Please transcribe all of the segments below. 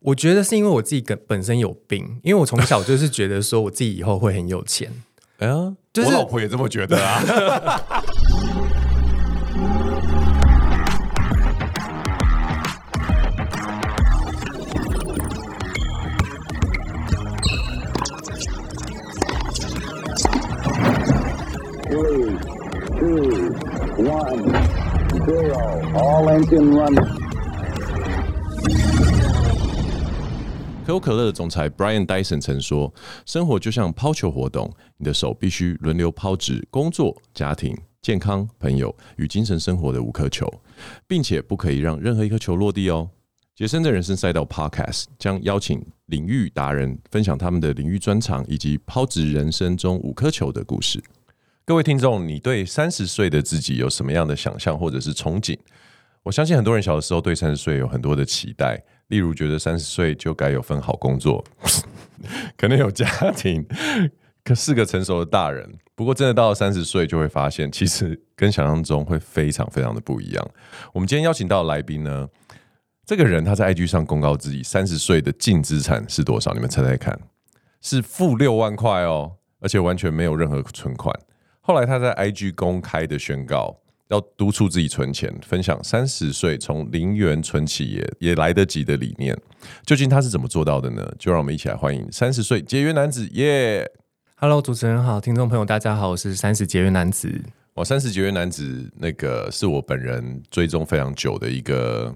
我觉得是因为我自己本本身有病，因为我从小就是觉得说我自己以后会很有钱。哎呀，就是我老婆也这么觉得啊。可口可乐的总裁 Brian Dyson 曾说：“生活就像抛球活动，你的手必须轮流抛掷工作、家庭、健康、朋友与精神生活的五颗球，并且不可以让任何一颗球落地哦。”杰森的人生赛道 Podcast 将邀请领域达人分享他们的领域专长以及抛掷人生中五颗球的故事。各位听众，你对三十岁的自己有什么样的想象或者是憧憬？我相信很多人小的时候对三十岁有很多的期待。例如，觉得三十岁就该有份好工作，可能有家庭，可是个成熟的大人。不过，真的到了三十岁，就会发现，其实跟想象中会非常非常的不一样。我们今天邀请到的来宾呢，这个人他在 IG 上公告自己三十岁的净资产是多少？你们猜猜看，是负六万块哦，而且完全没有任何存款。后来他在 IG 公开的宣告。要督促自己存钱，分享三十岁从零元存起也也来得及的理念，究竟他是怎么做到的呢？就让我们一起来欢迎三十岁节约男子耶！Hello，主持人好，听众朋友大家好，我是三十节约男子。我三十节约男子，那个是我本人追踪非常久的一个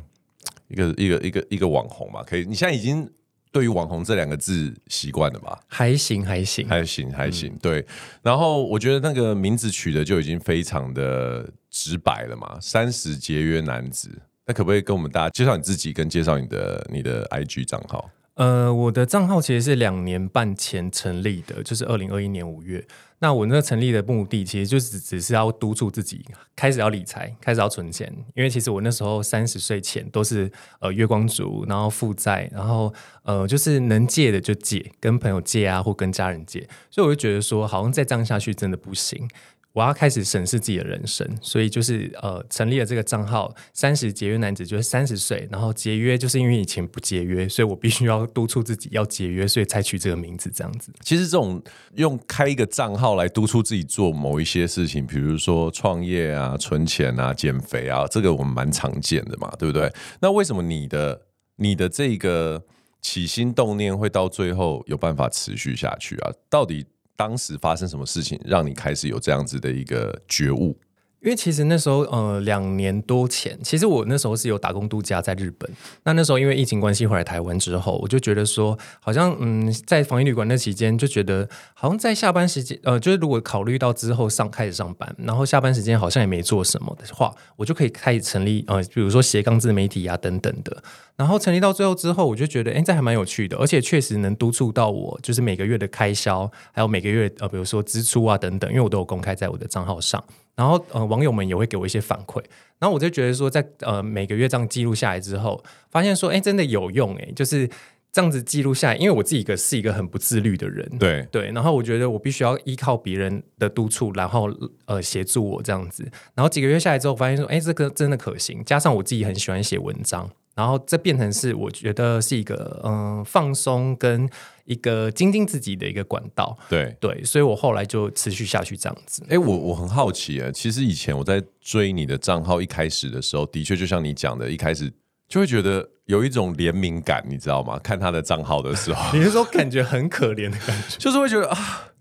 一个一个一个一个网红嘛，可以？你现在已经。对于“网红”这两个字习惯了吧？还行，还行，还行，还行。对，然后我觉得那个名字取的就已经非常的直白了嘛，“三十节约男子”。那可不可以跟我们大家介绍你自己，跟介绍你的你的 IG 账号？呃，我的账号其实是两年半前成立的，就是二零二一年五月。那我那成立的目的，其实就只只是要督促自己开始要理财，开始要存钱。因为其实我那时候三十岁前都是呃月光族，然后负债，然后呃就是能借的就借，跟朋友借啊，或跟家人借。所以我就觉得说，好像再这样下去真的不行。我要开始审视自己的人生，所以就是呃成立了这个账号“三十节约男子”，就是三十岁，然后节约就是因为以前不节约，所以我必须要督促自己要节约，所以才取这个名字这样子。其实这种用开一个账号来督促自己做某一些事情，比如说创业啊、存钱啊、减肥啊，这个我们蛮常见的嘛，对不对？那为什么你的你的这个起心动念会到最后有办法持续下去啊？到底？当时发生什么事情让你开始有这样子的一个觉悟？因为其实那时候，呃，两年多前，其实我那时候是有打工度假在日本。那那时候因为疫情关系回来台湾之后，我就觉得说，好像嗯，在防疫旅馆那期间，就觉得好像在下班时间，呃，就是如果考虑到之后上开始上班，然后下班时间好像也没做什么的话，我就可以开始成立呃，比如说斜杠自媒体啊等等的。然后成立到最后之后，我就觉得，哎，这还蛮有趣的，而且确实能督促到我，就是每个月的开销，还有每个月呃，比如说支出啊等等，因为我都有公开在我的账号上。然后呃，网友们也会给我一些反馈，然后我就觉得说，在呃每个月这样记录下来之后，发现说，哎，真的有用哎，就是这样子记录下来，因为我自己一个是一个很不自律的人，对。对，然后我觉得我必须要依靠别人的督促，然后呃协助我这样子，然后几个月下来之后，发现说，哎，这个真的可行，加上我自己很喜欢写文章。然后这变成是我觉得是一个嗯、呃、放松跟一个精进自己的一个管道，对对，所以我后来就持续下去这样子。哎，我我很好奇啊，其实以前我在追你的账号一开始的时候，的确就像你讲的，一开始就会觉得有一种怜悯感，你知道吗？看他的账号的时候，你是说感觉很可怜的感觉，就是会觉得啊，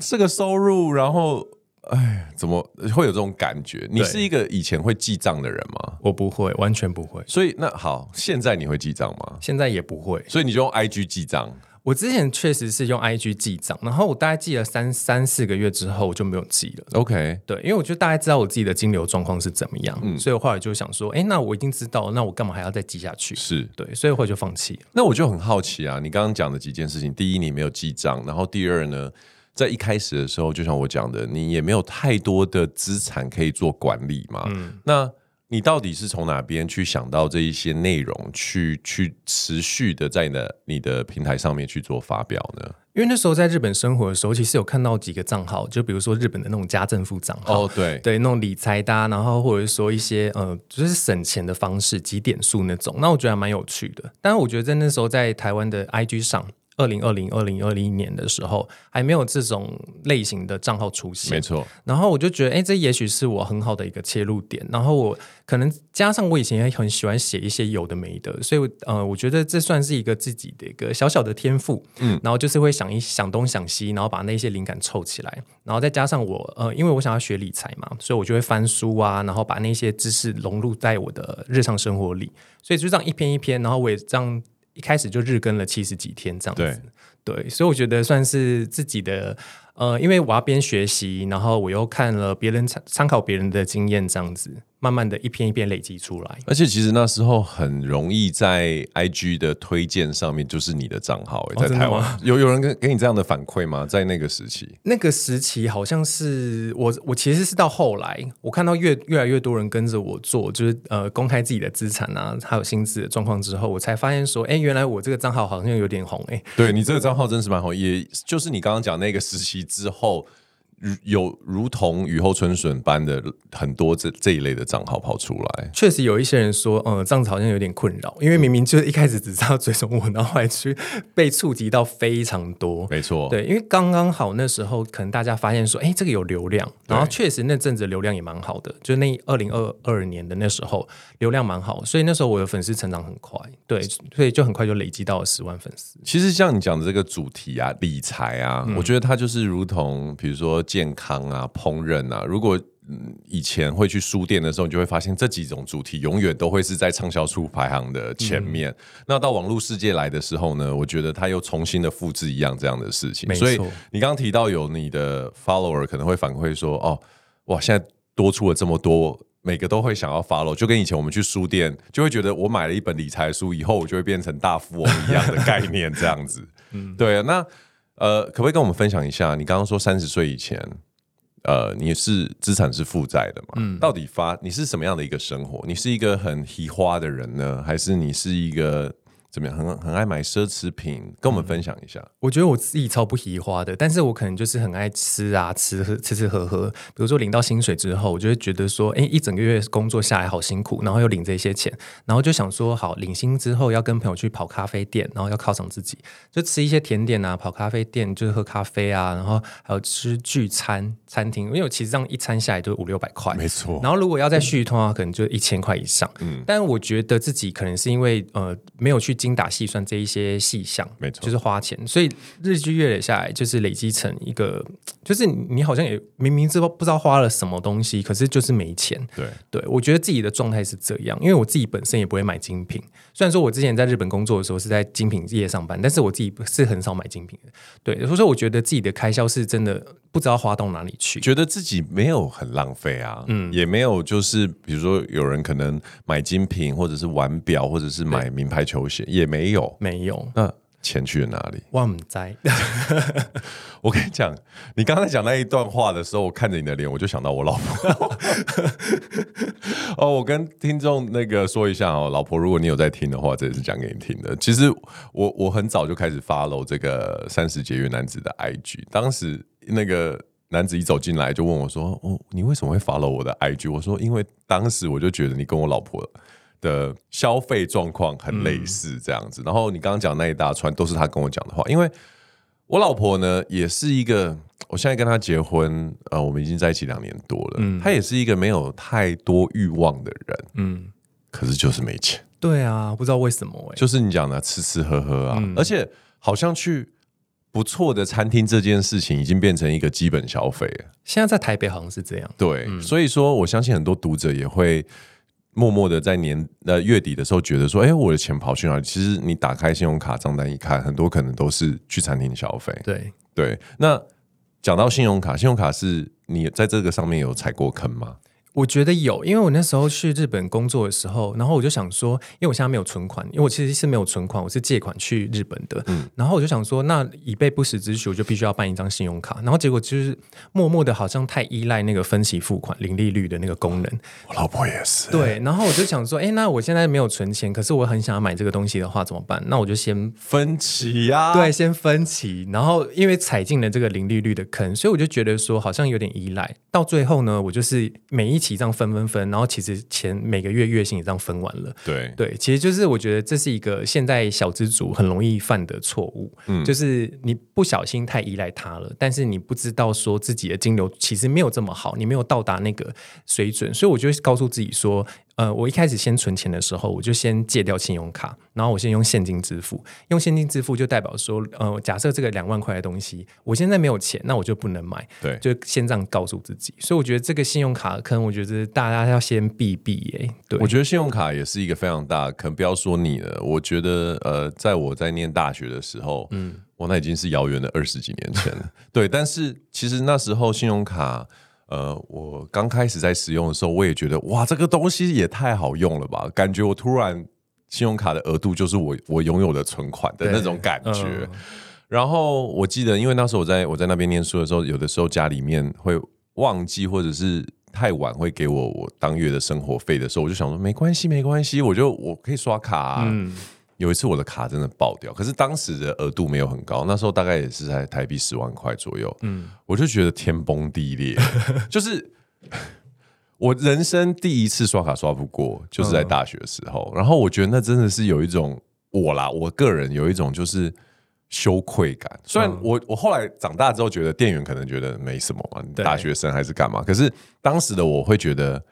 这个收入，然后。哎，怎么会有这种感觉？你是一个以前会记账的人吗？我不会，完全不会。所以那好，现在你会记账吗？现在也不会。所以你就用 IG 记账？我之前确实是用 IG 记账，然后我大概记了三三四个月之后，我就没有记了。OK，对，因为我就大概知道我自己的金流状况是怎么样，嗯，所以我后来就想说，哎，那我已经知道，那我干嘛还要再记下去？是对，所以后来就放弃了。那我就很好奇啊，你刚刚讲的几件事情，第一，你没有记账，然后第二呢？在一开始的时候，就像我讲的，你也没有太多的资产可以做管理嘛。嗯，那你到底是从哪边去想到这一些内容，去去持续的在你的你的平台上面去做发表呢？因为那时候在日本生活的时候，其实有看到几个账号，就比如说日本的那种家政妇账号，哦，对对，那种理财的，然后或者是说一些呃，就是省钱的方式，几点数那种，那我觉得还蛮有趣的。但是我觉得在那时候在台湾的 IG 上。二零二零二零二零年的时候，还没有这种类型的账号出现，没错。然后我就觉得，哎，这也许是我很好的一个切入点。然后我可能加上我以前也很喜欢写一些有的没的，所以呃，我觉得这算是一个自己的一个小小的天赋。嗯，然后就是会想一想东想西，然后把那些灵感凑起来，然后再加上我呃，因为我想要学理财嘛，所以我就会翻书啊，然后把那些知识融入在我的日常生活里。所以就这样一篇一篇，然后我也这样。一开始就日更了七十几天这样子，对，对，所以我觉得算是自己的。呃，因为我要边学习，然后我又看了别人参参考别人的经验，这样子，慢慢的一篇一篇累积出来。而且其实那时候很容易在 IG 的推荐上面就是你的账号，在台湾、哦、有有人给给你这样的反馈吗？在那个时期，那个时期好像是我我其实是到后来，我看到越越来越多人跟着我做，就是呃公开自己的资产啊，还有薪资的状况之后，我才发现说，哎，原来我这个账号好像有点红哎。对你这个账号真是蛮红，也就是你刚刚讲那个时期。之后。有如同雨后春笋般的很多这这一类的账号跑出来，确实有一些人说，嗯，这样子好像有点困扰，因为明明就是一开始只知道追踪我，然后还去被触及到非常多，没错，对，因为刚刚好那时候可能大家发现说，哎，这个有流量，然后确实那阵子流量也蛮好的，就那二零二二年的那时候流量蛮好，所以那时候我的粉丝成长很快，对，所以就很快就累积到了十万粉丝。其实像你讲的这个主题啊，理财啊，嗯，我觉得它就是如同比如说。健康啊，烹饪啊，如果以前会去书店的时候，你就会发现这几种主题永远都会是在畅销书排行的前面。嗯、那到网络世界来的时候呢，我觉得它又重新的复制一样这样的事情。所以你刚刚提到有你的 follower 可能会反馈说：“哦，哇，现在多出了这么多，每个都会想要 follow。”就跟以前我们去书店就会觉得我买了一本理财书以后，我就会变成大富翁一样的概念，这样子。嗯，对啊，那。呃，可不可以跟我们分享一下？你刚刚说三十岁以前，呃，你是资产是负债的嘛？嗯，到底发你是什么样的一个生活？你是一个很提花的人呢，还是你是一个？怎么样？很很爱买奢侈品，跟我们分享一下。我觉得我自己超不喜花的，但是我可能就是很爱吃啊，吃喝吃吃喝喝。比如说领到薪水之后，我就会觉得说，哎，一整个月工作下来好辛苦，然后又领这些钱，然后就想说，好，领薪之后要跟朋友去跑咖啡店，然后要犒赏自己，就吃一些甜点啊，跑咖啡店就是喝咖啡啊，然后还有吃聚餐餐厅，因为我其实这样一餐下来都五六百块，没错。然后如果要再续一通的话，可能就一千块以上。嗯，但我觉得自己可能是因为呃没有去。精打细算这一些细项，没错，就是花钱，所以日积月累下来，就是累积成一个，就是你好像也明明知道不知道花了什么东西，可是就是没钱。对，对我觉得自己的状态是这样，因为我自己本身也不会买精品。虽然说我之前在日本工作的时候是在精品业上班，但是我自己是很少买精品的。对，所以说我觉得自己的开销是真的不知道花到哪里去，觉得自己没有很浪费啊，嗯，也没有就是比如说有人可能买精品或者是玩表或者是买名牌球鞋。也没有，没有。那钱去了哪里？我不知道。我跟你讲，你刚才讲那一段话的时候，我看着你的脸，我就想到我老婆。哦，我跟听众那个说一下哦，老婆，如果你有在听的话，这也是讲给你听的。其实我我很早就开始 follow 这个三十节约男子的 IG。当时那个男子一走进来就问我说：“哦，你为什么会 follow 我的 IG？” 我说：“因为当时我就觉得你跟我老婆。”的消费状况很类似这样子，嗯、然后你刚刚讲那一大串都是他跟我讲的话，因为我老婆呢也是一个，我现在跟她结婚，呃，我们已经在一起两年多了，嗯，她也是一个没有太多欲望的人，嗯，可是就是没钱，对啊，不知道为什么哎、欸，就是你讲的吃吃喝喝啊，嗯、而且好像去不错的餐厅这件事情已经变成一个基本消费了，现在在台北好像是这样，对，嗯、所以说我相信很多读者也会。默默的在年呃月底的时候，觉得说，哎、欸，我的钱跑去哪里？其实你打开信用卡账单一看，很多可能都是去餐厅消费。对对，那讲到信用卡，信用卡是你在这个上面有踩过坑吗？我觉得有，因为我那时候去日本工作的时候，然后我就想说，因为我现在没有存款，因为我其实是没有存款，我是借款去日本的。嗯，然后我就想说，那以备不时之需，我就必须要办一张信用卡。然后结果就是默默的，好像太依赖那个分期付款、零利率的那个功能。我老婆也是。对，然后我就想说，哎，那我现在没有存钱，可是我很想要买这个东西的话，怎么办？那我就先分期呀、啊。对，先分期。然后因为踩进了这个零利率的坑，所以我就觉得说，好像有点依赖。到最后呢，我就是每一期这样分分分。然后其实钱每个月月薪也这样分完了，对对，其实就是我觉得这是一个现在小资族很容易犯的错误，嗯，就是你不小心太依赖他了，但是你不知道说自己的金流其实没有这么好，你没有到达那个水准，所以我就告诉自己说。呃，我一开始先存钱的时候，我就先戒掉信用卡，然后我先用现金支付。用现金支付就代表说，呃，假设这个两万块的东西，我现在没有钱，那我就不能买。对，就先这样告诉自己。所以我觉得这个信用卡坑，我觉得大家要先避避耶。对，我觉得信用卡也是一个非常大的坑。不要说你了，我觉得呃，在我在念大学的时候，嗯，我那已经是遥远的二十几年前了。对，但是其实那时候信用卡。呃，我刚开始在使用的时候，我也觉得哇，这个东西也太好用了吧！感觉我突然信用卡的额度就是我我拥有的存款的那种感觉。嗯、然后我记得，因为那时候我在我在那边念书的时候，有的时候家里面会忘记或者是太晚会给我我当月的生活费的时候，我就想说没关系，没关系，我就我可以刷卡、啊。嗯有一次我的卡真的爆掉，可是当时的额度没有很高，那时候大概也是在台币十万块左右。嗯，我就觉得天崩地裂，就是我人生第一次刷卡刷不过，就是在大学的时候。然后我觉得那真的是有一种我啦，我个人有一种就是羞愧感。虽然我我后来长大之后觉得店员可能觉得没什么嘛，大学生还是干嘛，可是当时的我会觉得。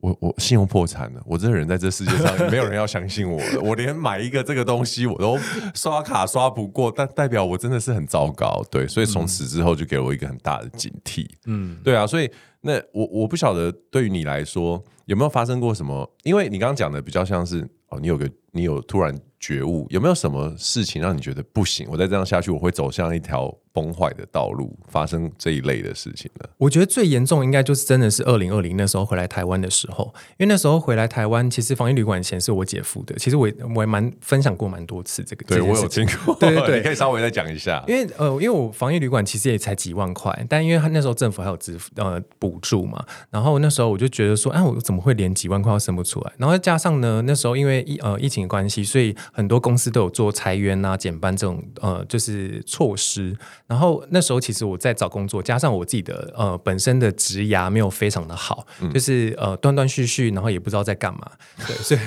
我我信用破产了，我这个人在这世界上没有人要相信我了。我连买一个这个东西我都刷卡刷不过，但代表我真的是很糟糕。对，所以从此之后就给我一个很大的警惕。嗯，对啊，所以那我我不晓得对于你来说有没有发生过什么？因为你刚刚讲的比较像是哦，你有个你有突然觉悟，有没有什么事情让你觉得不行？我再这样下去，我会走向一条。崩坏的道路发生这一类的事情了？我觉得最严重应该就是真的是二零二零那时候回来台湾的时候，因为那时候回来台湾，其实防疫旅馆钱是我姐付的。其实我也我也蛮分享过蛮多次这个，对我有听过，对对对，你可以稍微再讲一下。因为呃，因为我防疫旅馆其实也才几万块，但因为他那时候政府还有支付呃补助嘛，然后那时候我就觉得说，哎，我怎么会连几万块都生不出来？然后加上呢，那时候因为疫呃疫情的关系，所以很多公司都有做裁员啊、减班这种呃就是措施，然后那时候。其实我在找工作，加上我自己的呃本身的职涯没有非常的好，嗯、就是呃断断续续，然后也不知道在干嘛，对，所以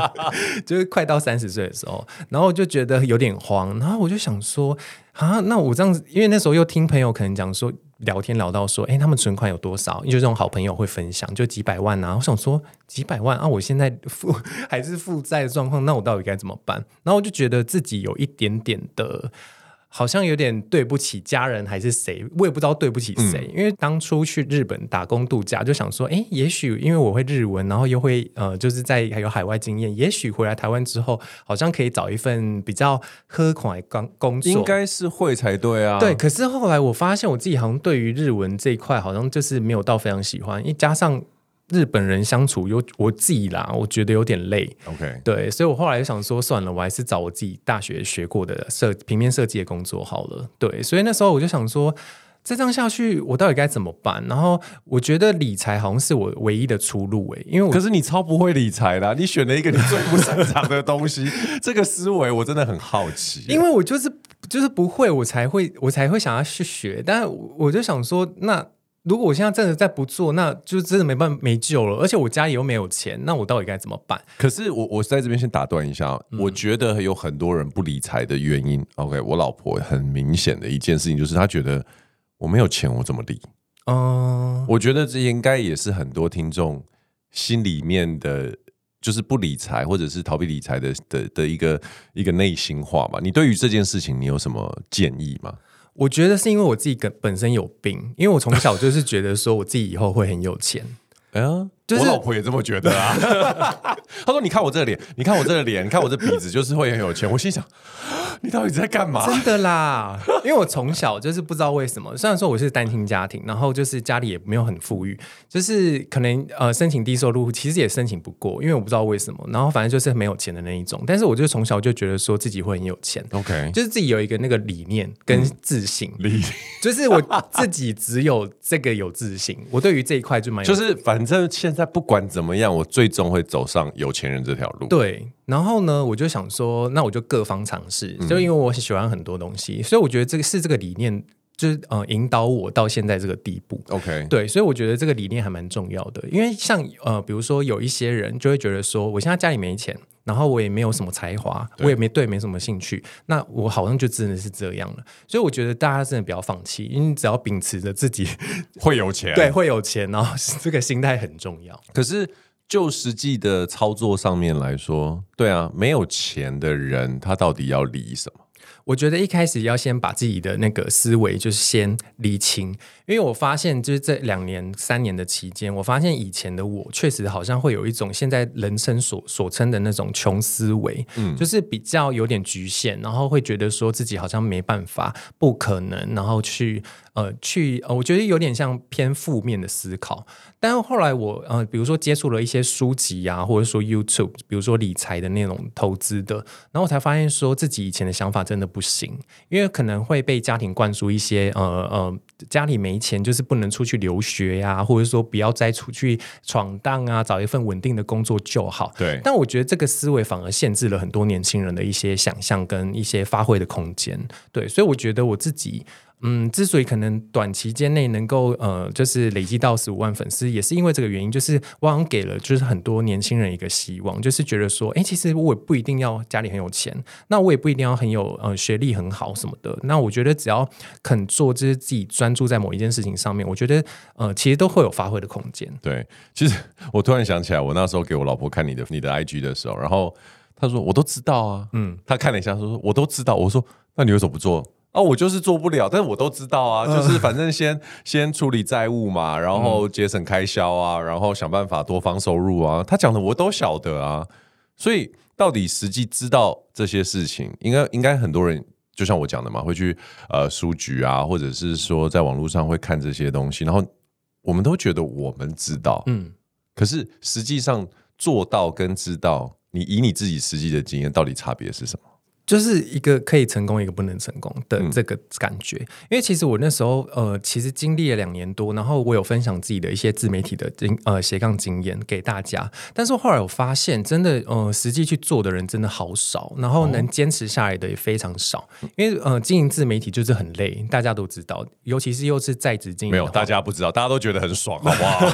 就是快到三十岁的时候，然后我就觉得有点慌，然后我就想说啊，那我这样子，因为那时候又听朋友可能讲说聊天聊到说，哎，他们存款有多少？就这种好朋友会分享，就几百万啊，我想说几百万啊，我现在负还是负债的状况，那我到底该怎么办？然后我就觉得自己有一点点的。好像有点对不起家人还是谁，我也不知道对不起谁。嗯、因为当初去日本打工度假，就想说，哎，也许因为我会日文，然后又会呃，就是在还有海外经验，也许回来台湾之后，好像可以找一份比较合款的工工作，应该是会才对啊。对，可是后来我发现我自己好像对于日文这一块，好像就是没有到非常喜欢，因为加上。日本人相处有我自己啦，我觉得有点累。OK，对，所以我后来就想说，算了，我还是找我自己大学学过的设平面设计的工作好了。对，所以那时候我就想说，再这样下去，我到底该怎么办？然后我觉得理财好像是我唯一的出路诶、欸，因为我可是你超不会理财的，你选了一个你最不擅长的东西，这个思维我真的很好奇。因为我就是就是不会，我才会我才会想要去学，但我就想说那。如果我现在真的再不做，那就真的没办法没救了。而且我家里又没有钱，那我到底该怎么办？可是我我在这边先打断一下，嗯、我觉得有很多人不理财的原因。OK，我老婆很明显的一件事情就是她觉得我没有钱，我怎么理？嗯，我觉得这应该也是很多听众心里面的，就是不理财或者是逃避理财的的的一个一个内心话嘛。你对于这件事情，你有什么建议吗？我觉得是因为我自己本身有病，因为我从小就是觉得说我自己以后会很有钱。哎呀，就是我老婆也这么觉得啊。她说：“你看我这个脸，你看我这个脸，你看我这鼻子，就是会很有钱。”我心想：“ 你到底在干嘛？真的啦，因为我从小就是不知道为什么，虽然说我是单亲家庭，然后就是家里也没有很富裕，就是可能呃申请低收入，其实也申请不过，因为我不知道为什么，然后反正就是没有钱的那一种。但是我就从小就觉得说自己会很有钱，OK，就是自己有一个那个理念跟 自信，就是我自己只有这个有自信，我对于这一块就蛮就是反正现在不管怎么样，我最终会走上有钱人这条路。对，然后呢，我就想说，那我就各方尝试，就因为我喜欢很多东西，所以我觉得这个是这个理念。就是呃引导我到现在这个地步，OK，对，所以我觉得这个理念还蛮重要的，因为像呃比如说有一些人就会觉得说，我现在家里没钱，然后我也没有什么才华，我也没对没什么兴趣，那我好像就真的是这样了。所以我觉得大家真的不要放弃，因为只要秉持着自己 会有钱，对，会有钱，然后这个心态很重要。可是就实际的操作上面来说，对啊，没有钱的人他到底要理什么？我觉得一开始要先把自己的那个思维就是先理清，因为我发现就是这两年三年的期间，我发现以前的我确实好像会有一种现在人生所所称的那种穷思维，嗯，就是比较有点局限，然后会觉得说自己好像没办法、不可能，然后去呃去呃，我觉得有点像偏负面的思考。但是后来我呃，比如说接触了一些书籍啊，或者说 YouTube，比如说理财的那种投资的，然后我才发现说自己以前的想法真的不行，因为可能会被家庭灌输一些呃呃，家里没钱就是不能出去留学呀、啊，或者说不要再出去闯荡啊，找一份稳定的工作就好。对。但我觉得这个思维反而限制了很多年轻人的一些想象跟一些发挥的空间。对，所以我觉得我自己。嗯，之所以可能短期间内能够呃，就是累积到十五万粉丝，也是因为这个原因，就是我好像给了就是很多年轻人一个希望，就是觉得说，哎，其实我也不一定要家里很有钱，那我也不一定要很有呃学历很好什么的，那我觉得只要肯做，就是自己专注在某一件事情上面，我觉得呃，其实都会有发挥的空间。对，其实我突然想起来，我那时候给我老婆看你的你的 IG 的时候，然后她说我都知道啊，嗯，她看了一下说我都知道，我说那你为什么不做？啊，我就是做不了，但是我都知道啊，就是反正先先处理债务嘛，然后节省开销啊，然后想办法多方收入啊。他讲的我都晓得啊，所以到底实际知道这些事情，应该应该很多人就像我讲的嘛，会去呃书局啊，或者是说在网络上会看这些东西，然后我们都觉得我们知道，嗯，可是实际上做到跟知道，你以你自己实际的经验，到底差别是什么？就是一个可以成功，一个不能成功的这个感觉。嗯、因为其实我那时候呃，其实经历了两年多，然后我有分享自己的一些自媒体的经呃斜杠经验给大家。但是后来我发现，真的呃，实际去做的人真的好少，然后能坚持下来的也非常少。哦、因为呃，经营自媒体就是很累，大家都知道，尤其是又是在职经营。没有，大家不知道，大家都觉得很爽，好不好？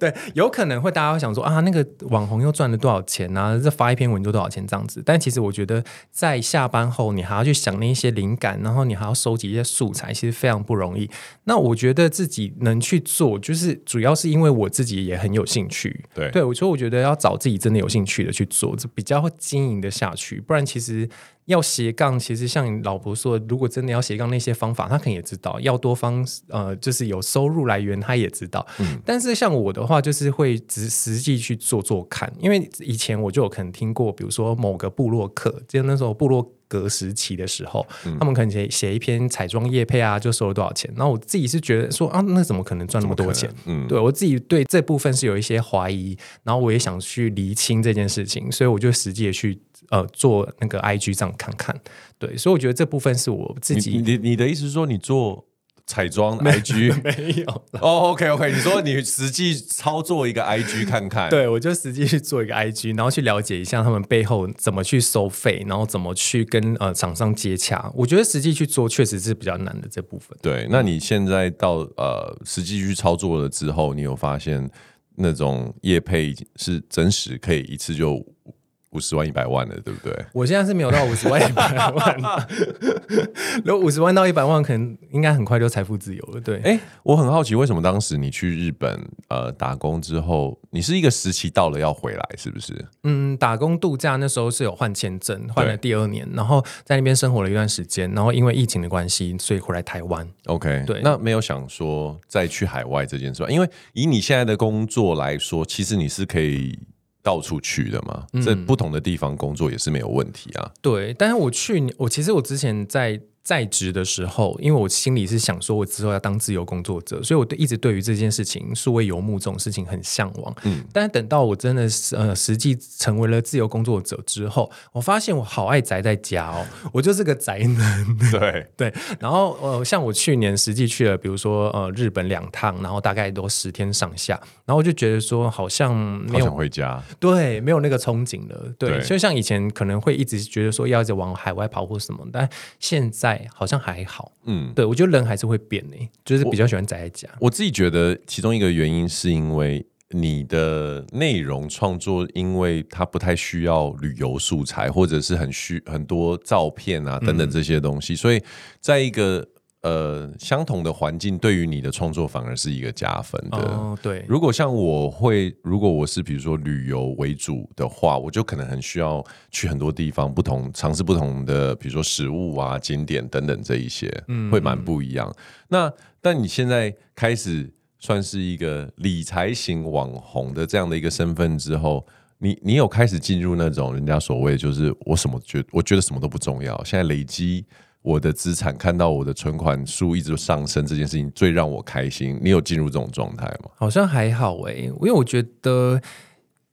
对，有可能会大家会想说啊，那个网红又赚了多少钱啊？这发一篇文就多少钱这样子。但其实我觉得在下班后，你还要去想那些灵感，然后你还要收集一些素材，其实非常不容易。那我觉得自己能去做，就是主要是因为我自己也很有兴趣。对，对，所以我觉得要找自己真的有兴趣的去做，这比较会经营的下去。不然，其实要斜杠，其实像你老婆说，如果真的要斜杠，那些方法他可能也知道，要多方呃，就是有收入来源，他也知道。嗯，但是像我的话，就是会只实际去做做看，因为以前我就有可能听过，比如说某个部落客，就那时候部落。隔时期的时候，嗯、他们可能写写一篇彩妆业配啊，就收了多少钱。然后我自己是觉得说啊，那怎么可能赚那么多钱？嗯，对我自己对这部分是有一些怀疑，然后我也想去厘清这件事情，所以我就实际的去呃做那个 IG 这样看看。对，所以我觉得这部分是我自己。你你，你的意思是说你做？彩妆 IG 没有哦、oh,，OK OK，你说你实际操作一个 IG 看看，对，我就实际去做一个 IG，然后去了解一下他们背后怎么去收费，然后怎么去跟呃厂商接洽。我觉得实际去做确实是比较难的这部分。对，那你现在到呃实际去操作了之后，你有发现那种业配是真实可以一次就？五十万一百万了，对不对？我现在是没有到五十万一百万，如果五十万到一百万，可能应该很快就财富自由了。对，哎，我很好奇，为什么当时你去日本呃打工之后，你是一个时期到了要回来，是不是？嗯，打工度假那时候是有换签证，换了第二年，然后在那边生活了一段时间，然后因为疫情的关系，所以回来台湾。OK，对，那没有想说再去海外这件事吧？因为以你现在的工作来说，其实你是可以。到处去的嘛，在不同的地方工作也是没有问题啊。对，但是我去年，我其实我之前在。在职的时候，因为我心里是想说，我之后要当自由工作者，所以我对一直对于这件事情，数位游牧这种事情很向往。嗯，但是等到我真的是呃实际成为了自由工作者之后，我发现我好爱宅在家哦，我就是个宅男。对 对，然后呃，像我去年实际去了，比如说呃日本两趟，然后大概都十天上下，然后我就觉得说好像没有想回家，对，没有那个憧憬了。对，对，所以像以前可能会一直觉得说要一直往海外跑或什么，但现在。好像还好，嗯，对，我觉得人还是会变的，就是比较喜欢宅在家。我，我自己觉得其中一个原因是因为你的内容创作，因为它不太需要旅游素材，或者是很需很多照片啊等等这些东西，嗯，所以在一个。呃，相同的环境对于你的创作反而是一个加分的。哦，对。如果像我会，如果我是比如说旅游为主的话，我就可能很需要去很多地方，不同尝试不同的，比如说食物啊、景点等等这一些，嗯，会蛮不一样。那但你现在开始算是一个理财型网红的这样的一个身份之后，你你有开始进入那种人家所谓就是我什么觉我觉得什么都不重要，现在累积。我的资产看到我的存款数一直上升，这件事情最让我开心。你有进入这种状态吗？好像还好诶、因为我觉得。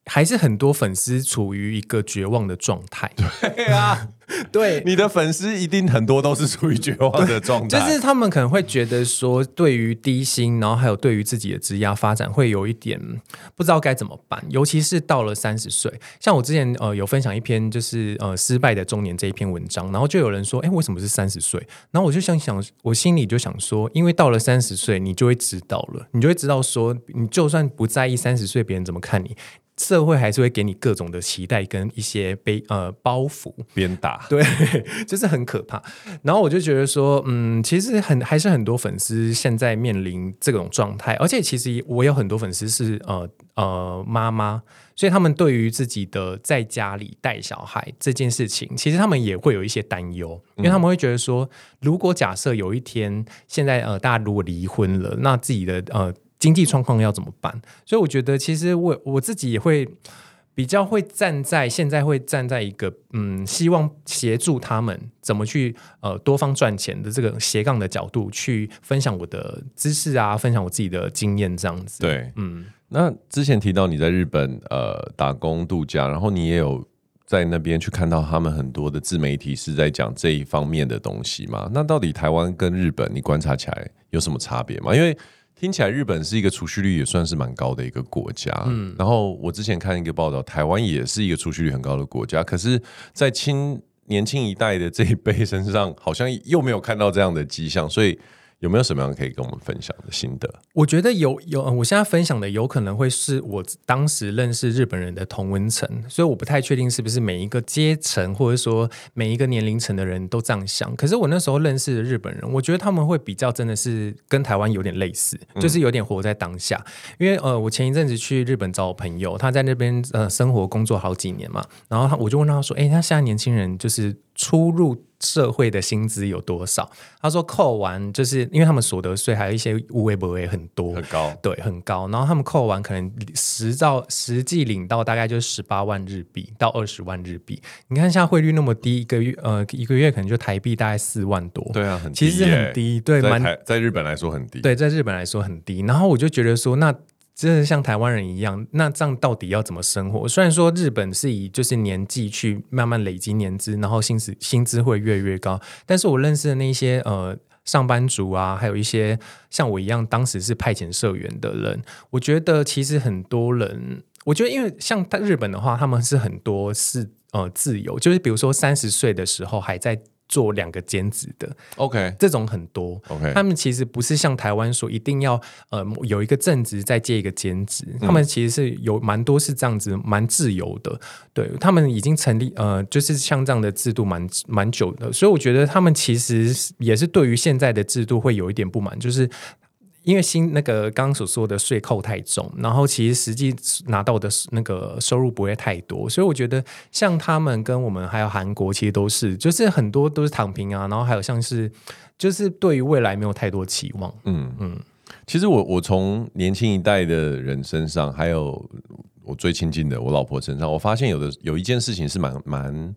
还是很多粉丝处于一个绝望的状态。对啊，对，你的粉丝一定很多都是处于绝望的状态。就是他们可能会觉得说，对于低薪，然后还有对于自己的职业发展，会有一点不知道该怎么办。尤其是到了三十岁，像我之前呃有分享一篇就是呃失败的中年这一篇文章，然后就有人说，哎，为什么是三十岁？然后我就想想，我心里就想说，因为到了三十岁，你就会知道了，你就会知道说，你就算不在意三十岁别人怎么看你。社会还是会给你各种的期待跟一些背呃包袱鞭打，对，就是很可怕。然后我就觉得说，嗯，其实很还是很多粉丝现在面临这种状态，而且其实我有很多粉丝是呃呃妈妈，所以他们对于自己的在家里带小孩这件事情，其实他们也会有一些担忧，因为他们会觉得说，如果假设有一天现在呃大家如果离婚了，那自己的呃。经济状况要怎么办？所以我觉得，其实我我自己也会比较会站在现在会站在一个嗯，希望协助他们怎么去呃多方赚钱的这个斜杠的角度去分享我的知识啊，分享我自己的经验这样子。对，嗯。那之前提到你在日本呃打工度假，然后你也有在那边去看到他们很多的自媒体是在讲这一方面的东西嘛？那到底台湾跟日本你观察起来有什么差别吗？因为听起来日本是一个储蓄率也算是蛮高的一个国家，嗯，然后我之前看一个报道，台湾也是一个储蓄率很高的国家，可是，在青年轻一代的这一辈身上，好像又没有看到这样的迹象，所以。有没有什么样可以跟我们分享的心得？我觉得有有，我现在分享的有可能会是我当时认识日本人的同温层，所以我不太确定是不是每一个阶层或者说每一个年龄层的人都这样想。可是我那时候认识的日本人，我觉得他们会比较真的是跟台湾有点类似，就是有点活在当下。嗯、因为呃，我前一阵子去日本找我朋友，他在那边呃生活工作好几年嘛，然后他我就问他说：“哎，他现在年轻人就是出入。”社会的薪资有多少？他说扣完就是因为他们所得税还有一些无微不微很多，很高，对，很高。然后他们扣完可能实照实际领到大概就是十八万日币到二十万日币。你看现在汇率那么低，一个月呃一个月可能就台币大概四万多。对啊，很低，其实很低，对，在蛮在日本来说很低，对，在日本来说很低。然后我就觉得说那。真的像台湾人一样，那这样到底要怎么生活？虽然说日本是以就是年纪去慢慢累积年资，然后薪资薪资会越来越高，但是我认识的那些呃上班族啊，还有一些像我一样当时是派遣社员的人，我觉得其实很多人，我觉得因为像日本的话，他们是很多是呃自由，就是比如说三十岁的时候还在。做两个兼职的，OK，这种很多，OK，他们其实不是像台湾说一定要呃有一个正职再接一个兼职，嗯，他们其实是有蛮多是这样子，蛮自由的，对他们已经成立呃就是像这样的制度蛮蛮久的，所以我觉得他们其实也是对于现在的制度会有一点不满，就是。因为新那个刚刚所说的税扣太重，然后其实实际拿到的那个收入不会太多，所以我觉得像他们跟我们还有韩国其实都是，就是很多都是躺平啊，然后还有像是就是对于未来没有太多期望。嗯嗯，其实我我从年轻一代的人身上，还有我最亲近的我老婆身上，我发现有的有一件事情是蛮蛮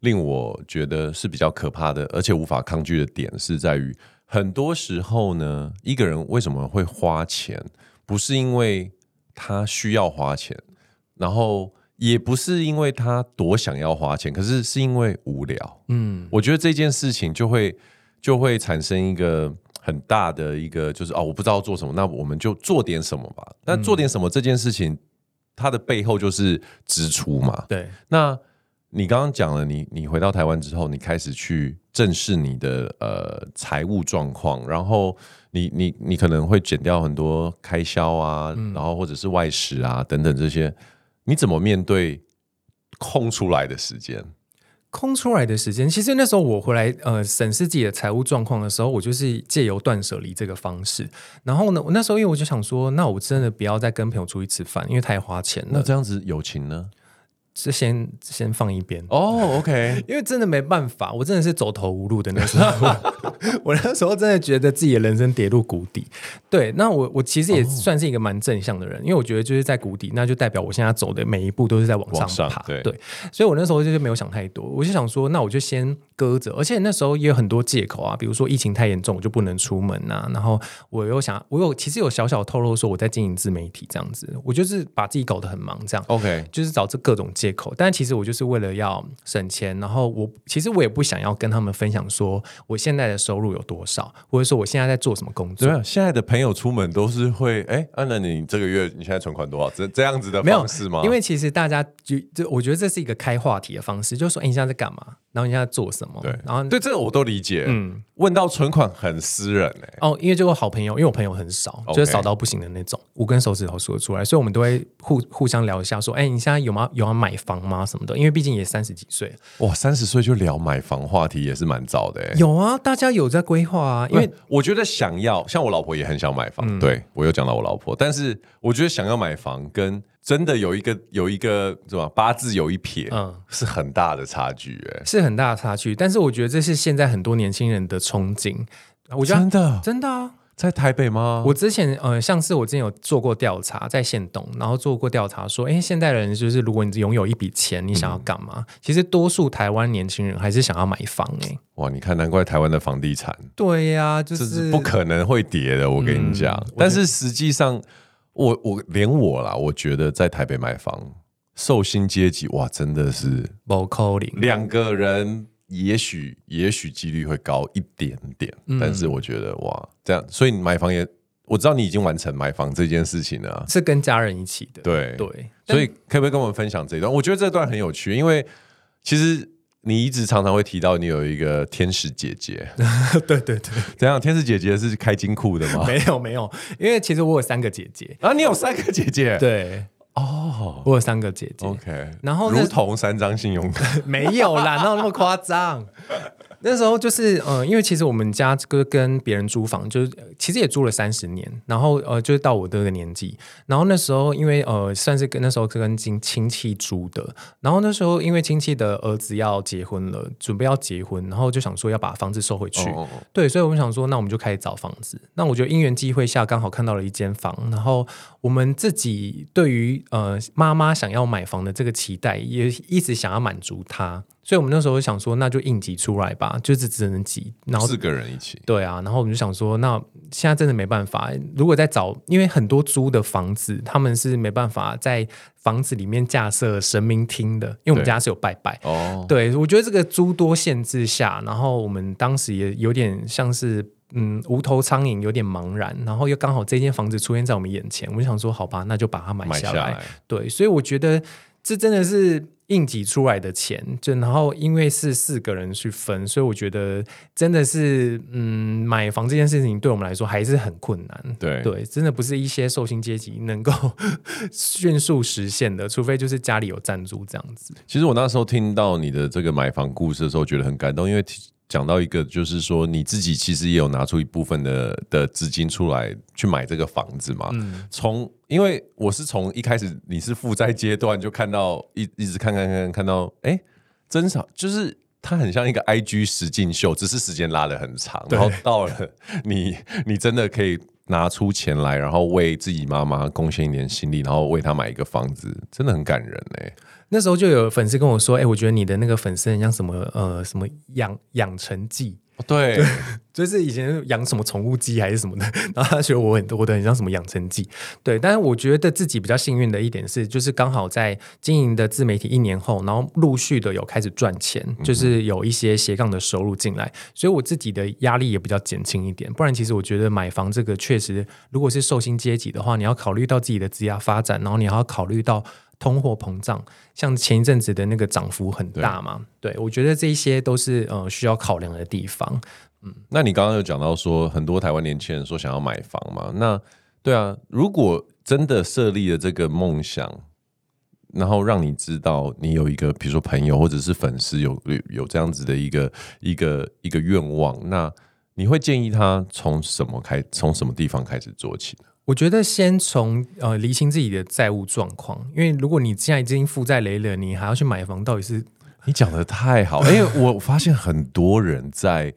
令我觉得是比较可怕的，而且无法抗拒的点是在于，很多时候呢，一个人为什么会花钱，不是因为他需要花钱，然后也不是因为他多想要花钱，可是是因为无聊。嗯，我觉得这件事情就会就会产生一个。很大的一个就是哦，我不知道做什么，那我们就做点什么吧。那做点什么这件事情，它的背后就是支出嘛。对。那你刚刚讲了，你你回到台湾之后，你开始去正视你的呃财务状况，然后你你你可能会减掉很多开销啊，然后或者是外食啊等等这些，你怎么面对空出来的时间？空出来的时间，其实那时候我回来呃审视自己的财务状况的时候，我就是借由断舍离这个方式。然后呢，我那时候因为我就想说，那我真的不要再跟朋友出去吃饭，因为太花钱了。那这样子友情呢？是先先放一边哦、oh，OK，因为真的没办法，我真的是走投无路的那时候，我那时候真的觉得自己的人生跌入谷底。对，那我我其实也算是一个蛮正向的人，因为我觉得就是在谷底，那就代表我现在走的每一步都是在往上爬。对，对，所以我那时候就是没有想太多，我就想说，那我就先搁着。而且那时候也有很多借口啊，比如说疫情太严重，我就不能出门呐、啊。然后我又想，我有其实有小小透露说我在经营自媒体这样子，我就是把自己搞得很忙这样。OK，就是找这各种借口，但其实我就是为了要省钱，然后我其实我也不想要跟他们分享说我现在的收入有多少，或者说我现在在做什么工作。没有，现在的朋友出门都是会哎，安、啊、娜，你这个月你现在存款多少？这这样子的方式吗？因为其实大家就就我觉得这是一个开话题的方式，就是说哎，你现在在干嘛？然后你现在做什么？对，然后对这个我都理解。嗯，问到存款很私人哎、欸。哦，因为就我好朋友，因为我朋友很少，okay. 就是少到不行的那种，五根手指头数得出来，所以我们都会互互相聊一下，说，哎，你现在有吗？有要买房吗？什么的？因为毕竟也三十几岁。哇，三十岁就聊买房话题也是蛮早的哎、欸。有啊，大家有在规划啊。因为我觉得想要，像我老婆也很想买房。嗯、对我又讲到我老婆，但是我觉得想要买房跟。真的有一个有一个什么？八字有一撇，嗯，是很大的差距，哎，是很大的差距。但是我觉得这是现在很多年轻人的憧憬。我觉得真的真的啊，在台北吗？我之前呃，像是我之前有做过调查，在县东，然后做过调查说，哎，现代人就是如果你拥有一笔钱，你想要干嘛？嗯、其实多数台湾年轻人还是想要买房，哎，哇，你看，难怪台湾的房地产，对呀、啊，就是、是不可能会跌的，我跟你讲。嗯、但是实际上。我我连我啦，我觉得在台北买房，寿星阶级哇，真的是。两个人也许也许几率会高一点点，嗯，但是我觉得哇，这样，所以你买房也，我知道你已经完成买房这件事情了，是跟家人一起的，对对。所以可不可以跟我们分享这一段？我觉得这段很有趣，因为其实。你一直常常会提到你有一个天使姐姐，对对对，怎样？天使姐姐是开金库的吗？没有没有，因为其实我有三个姐姐啊，你有三个姐姐？对，哦，我有三个姐姐。OK，然后如同三张信用卡，没有啦，哪有那么夸张？那时候就是呃，因为其实我们家哥跟别人租房，就是其实也租了三十年，然后呃，就是到我这个年纪，然后那时候因为呃，算是跟那时候是跟亲亲戚租的，然后那时候因为亲戚的儿子要结婚了，准备要结婚，然后就想说要把房子收回去，哦哦哦对，所以我们想说，那我们就开始找房子。那我觉得因缘机会下，刚好看到了一间房，然后我们自己对于呃妈妈想要买房的这个期待，也一直想要满足她。所以，我们那时候想说，那就应急出来吧，就是只能挤，然后四个人一起。对啊，然后我们就想说，那现在真的没办法。如果再找，因为很多租的房子，他们是没办法在房子里面架设神明厅的，因为我们家是有拜拜。哦，对，我觉得这个诸多限制下，然后我们当时也有点像是嗯无头苍蝇，有点茫然，然后又刚好这间房子出现在我们眼前，我们想说，好吧，那就把它买下来。买下来。对，所以我觉得这真的是。硬挤出来的钱，就然后因为是四个人去分，所以我觉得真的是，嗯，买房这件事情对我们来说还是很困难。对对，真的不是一些受薪阶级能够 迅速实现的，除非就是家里有赞助这样子。其实我那时候听到你的这个买房故事的时候，觉得很感动，因为。讲到一个，就是说你自己其实也有拿出一部分的的资金出来去买这个房子嘛。嗯。从因为我是从一开始你是负债阶段就看到一一直看看看看到，哎，真少，就是它很像一个 IG 实境秀，只是时间拉得很长，然后到了你你真的可以拿出钱来，然后为自己妈妈贡献一点心力，然后为她买一个房子，真的很感人哎、欸。那时候就有粉丝跟我说：“哎、欸，我觉得你的那个粉丝很像什么呃什么养养成记。”对，就是以前养什么宠物鸡还是什么的，然后他觉得我很多的很像什么养成记，对。但是我觉得自己比较幸运的一点是，就是刚好在经营的自媒体一年后，然后陆续的有开始赚钱，就是有一些斜杠的收入进来，所以我自己的压力也比较减轻一点。不然，其实我觉得买房这个确实，如果是受薪阶级的话，你要考虑到自己的职业发展，然后你还要考虑到。通货膨胀，像前一阵子的那个涨幅很大嘛？对，对，我觉得这些都是呃需要考量的地方。嗯，那你刚刚有讲到说，很多台湾年轻人说想要买房嘛？那对啊，如果真的设立了这个梦想，然后让你知道你有一个，比如说朋友或者是粉丝有有有这样子的一个一个一个愿望，那你会建议他从什么开，从什么地方开始做起呢？我觉得先从呃厘清自己的债务状况，因为如果你现在已经负债累累，你还要去买房，到底是？你讲的太好，因 为我发现很多人在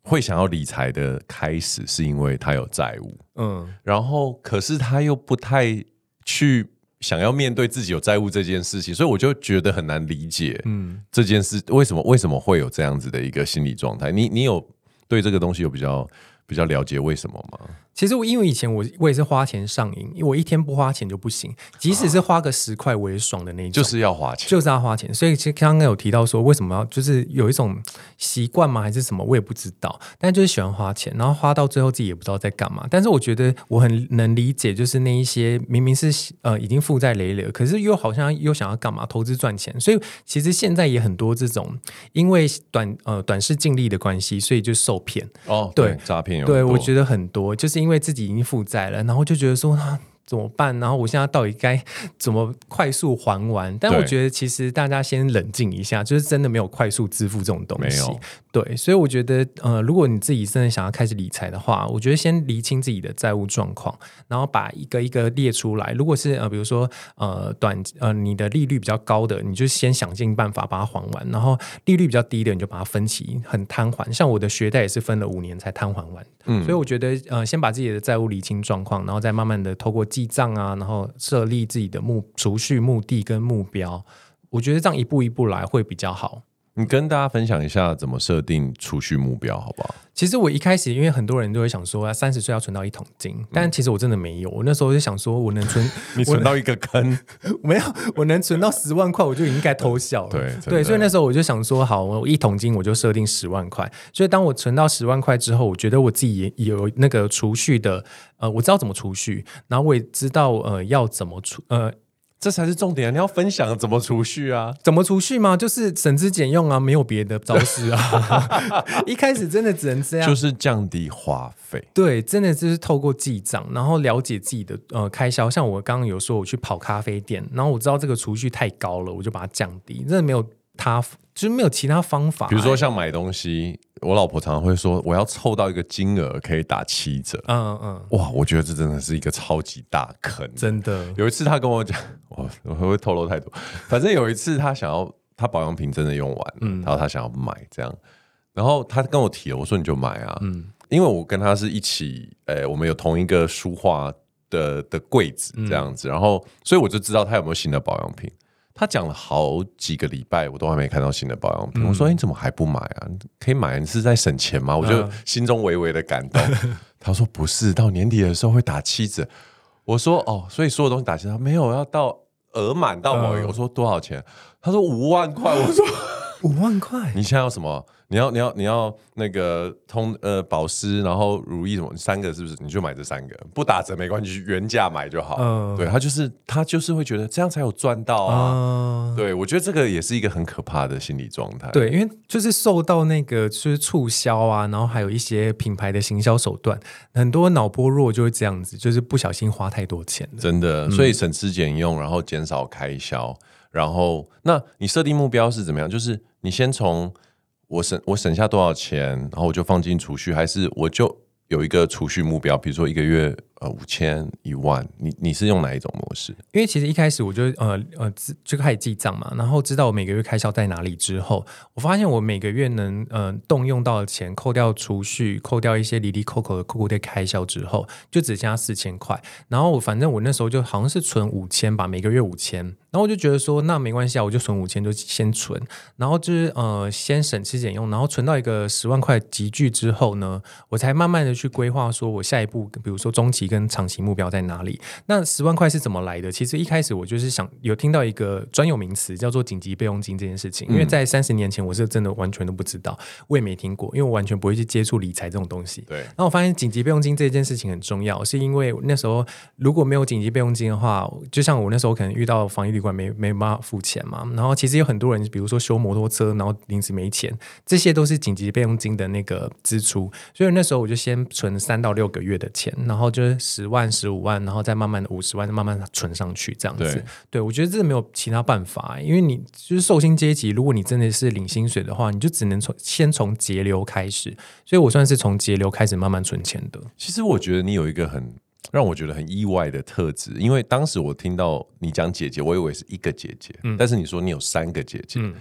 会想要理财的开始，是因为他有债务，嗯，然后可是他又不太去想要面对自己有债务这件事情，所以我就觉得很难理解，嗯，这件事为什么为什么会有这样子的一个心理状态？你你有对这个东西有比较比较了解为什么吗？其实我因为以前我我也是花钱上瘾，因为我一天不花钱就不行，即使是花个十块我也爽的那种，就是要花钱，就是要花钱。所以其实刚刚有提到说为什么要就是有一种习惯吗？还是什么？我也不知道，但就是喜欢花钱，然后花到最后自己也不知道在干嘛。但是我觉得我很能理解，就是那一些明明是呃已经负债累累，可是又好像又想要干嘛投资赚钱。所以其实现在也很多这种因为短呃短视近利的关系，所以就受骗哦，对，诈骗有对，我觉得很多就是因为。因为自己已经负债了，然后就觉得说啊。怎么办？然后我现在到底该怎么快速还完？但我觉得其实大家先冷静一下，就是真的没有快速支付这种东西。对，所以我觉得呃，如果你自己真的想要开始理财的话，我觉得先厘清自己的债务状况，然后把一个一个列出来。如果是呃，比如说呃短呃你的利率比较高的，你就先想尽办法把它还完；然后利率比较低的，你就把它分期很摊还。像我的学贷也是分了五年才摊还完。嗯，所以我觉得呃，先把自己的债务理清状况，然后再慢慢的透过记账啊，然后设立自己的目储蓄目的跟目标，我觉得这样一步一步来会比较好。你跟大家分享一下怎么设定储蓄目标，好不好？其实我一开始，因为很多人都会想说，三十岁要存到一桶金，但其实我真的没有。我那时候就想说，我能存，你存到一个坑，没有，我能存到十万块，我就已经该偷笑了。对对，所以那时候我就想说，好，我一桶金我就设定十万块。所以当我存到十万块之后，我觉得我自己也有那个储蓄的，呃，我知道怎么储蓄，然后我也知道呃要怎么储，呃。这才是重点啊！你要分享怎么储蓄啊？怎么储蓄吗？就是省吃俭用啊，没有别的招式啊。一开始真的只能这样，就是降低花费。对，真的就是透过记账，然后了解自己的呃开销。像我刚刚有说，我去跑咖啡店，然后我知道这个储蓄太高了，我就把它降低。真的没有他，就是没有其他方法。比如说像买东西。我老婆常常会说，我要凑到一个金额可以打七折。嗯嗯，哇，我觉得这真的是一个超级大坑。真的，有一次她跟我讲，我我会不会透露太多？反正有一次她想要，她保养品真的用完，嗯，然后她想要买这样，然后她跟我提了，我说你就买啊，嗯，因为我跟她是一起，诶、欸，我们有同一个书画的的柜子这样子，然后所以我就知道她有没有新的保养品。他讲了好几个礼拜，我都还没看到新的保养品。嗯、我说：“你怎么还不买啊？可以买，你是在省钱吗？”我就心中微微的感动。嗯、他说：“不是，到年底的时候会打七折。”我说：“哦，所以所有东西打七折，没有要到额满到某一个。嗯”我说：“多少钱？”他说：“五万块。”我说：“五万块？你现在要什么？”你要你要你要那个通呃保湿，然后乳液什么三个是不是？你就买这三个，不打折没关系，原价买就好。嗯，对他就是他就是会觉得这样才有赚到啊。嗯、对我觉得这个也是一个很可怕的心理状态。对，因为就是受到那个就是促销啊，然后还有一些品牌的行销手段，很多脑波弱就会这样子，就是不小心花太多钱。真的，所以省吃俭用，然后减少开销，然后那你设定目标是怎么样？就是你先从。我省我省下多少钱，然后我就放进储蓄，还是我就有一个储蓄目标，比如说一个月呃五千一万，你你是用哪一种模式？因为其实一开始我就呃呃就开始记账嘛，然后知道我每个月开销在哪里之后，我发现我每个月能呃动用到的钱，扣掉储蓄，扣掉一些离离扣扣的扣扣的开销之后，就只加四千块。然后我反正我那时候就好像是存五千吧，每个月五千。然后我就觉得说那没关系啊，我就存五千就先存，然后就是呃先省吃俭用，然后存到一个十万块级距之后呢，我才慢慢的去规划说我下一步，比如说中期跟长期目标在哪里。那十万块是怎么来的？其实一开始我就是想有听到一个专有名词叫做紧急备用金这件事情，因为在三十年前我是真的完全都不知道，我也没听过，因为我完全不会去接触理财这种东西。对。然后我发现紧急备用金这件事情很重要，是因为那时候如果没有紧急备用金的话，就像我那时候可能遇到防疫旅馆没没办法付钱嘛，然后其实有很多人，比如说修摩托车，然后临时没钱，这些都是紧急备用金的那个支出，所以那时候我就先存三到六个月的钱，然后就是十万、十五万，然后再慢慢的五十万，慢慢的存上去，这样子。对，对我觉得这没有其他办法，因为你就是寿星阶级，如果你真的是领薪水的话，你就只能从先从节流开始，所以我算是从节流开始慢慢存钱的。其实我觉得你有一个很让我觉得很意外的特质，因为当时我听到你讲姐姐，我以为是一个姐姐，嗯、但是你说你有三个姐姐，嗯、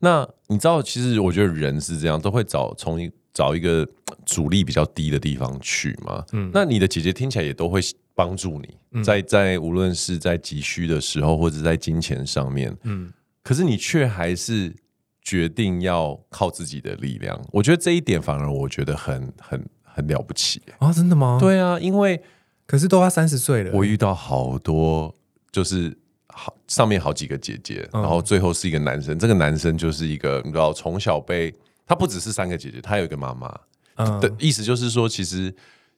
那你知道，其实我觉得人是这样，都会找从一找一个阻力比较低的地方去嘛。嗯，那你的姐姐听起来也都会帮助你，嗯、在在无论是在急需的时候，或者在金钱上面，嗯，可是你却还是决定要靠自己的力量。我觉得这一点反而我觉得很很很了不起啊！真的吗？对啊，因为。可是都要三十岁了，我遇到好多就是好上面好几个姐姐，嗯、然后最后是一个男生。这个男生就是一个你知道，从小被他不只是三个姐姐，他有一个妈妈。嗯、的意思就是说，其实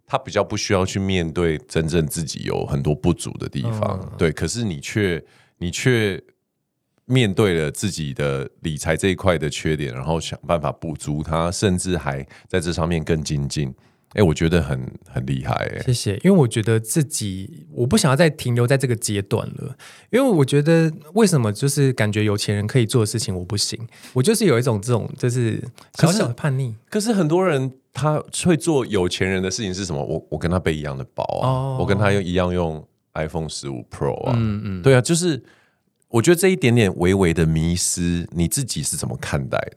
他比较不需要去面对真正自己有很多不足的地方。嗯、对，可是你却你却面对了自己的理财这一块的缺点，然后想办法补足它，甚至还在这上面更精进。哎、欸，我觉得很很厉害哎、欸！谢谢，因为我觉得自己我不想要再停留在这个阶段了，因为我觉得为什么就是感觉有钱人可以做的事情我不行，我就是有一种这种就是小小的叛逆。可是，可是很多人他会做有钱人的事情是什么？我我跟他背一样的包啊，哦、我跟他用一样用 iPhone 十五 Pro 啊，嗯嗯，对啊，就是我觉得这一点点微微的迷失，你自己是怎么看待的？